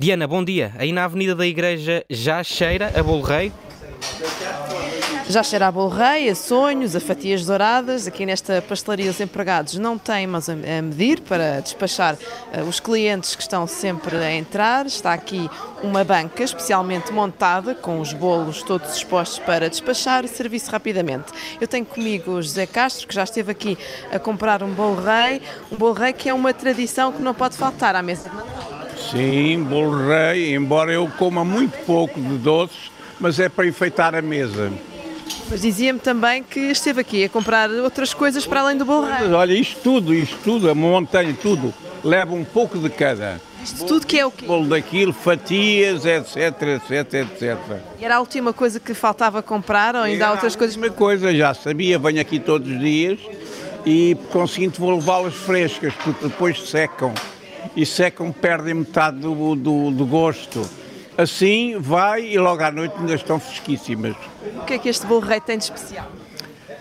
Diana, bom dia. Aí na Avenida da Igreja já cheira a bolo rei? Já cheira a bolo rei, a sonhos, a fatias douradas. Aqui nesta pastelaria os empregados não têm mas a medir para despachar uh, os clientes que estão sempre a entrar. Está aqui uma banca especialmente montada com os bolos todos expostos para despachar o serviço rapidamente. Eu tenho comigo o José Castro, que já esteve aqui a comprar um bolo rei, um bolo rei que é uma tradição que não pode faltar à mesa de Natal. Sim, bolo rei, embora eu coma muito pouco de doces, mas é para enfeitar a mesa. Mas dizia-me também que esteve aqui a comprar outras coisas para além do bolo rei. Olha, isto tudo, isto tudo, a montanha, tudo, leva um pouco de cada. Isto tudo que é o quê? Bolo daquilo, fatias, etc, etc, etc. E era a última coisa que faltava comprar ou ainda há outras coisas? Uma coisa, já sabia, venho aqui todos os dias e conseguinte vou levá-las frescas, porque depois secam. E secam, perdem metade do, do, do gosto. Assim vai e logo à noite ainda estão fresquíssimas. O que é que este bolo rei tem de especial?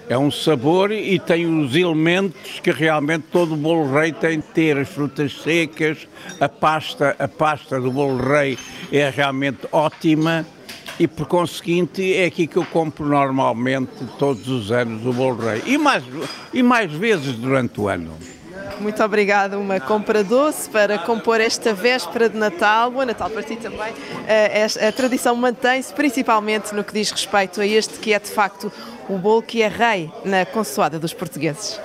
É um sabor e tem os elementos que realmente todo bolo rei tem de ter, as frutas secas, a pasta, a pasta do bolo rei é realmente ótima e por conseguinte é aqui que eu compro normalmente todos os anos o bolo rei e mais, e mais vezes durante o ano. Muito obrigada. Uma compra doce para compor esta véspera de Natal. Boa Natal para ti também. Eh, a tradição mantém-se principalmente no que diz respeito a este que é de facto o bolo que é rei na consoada dos portugueses.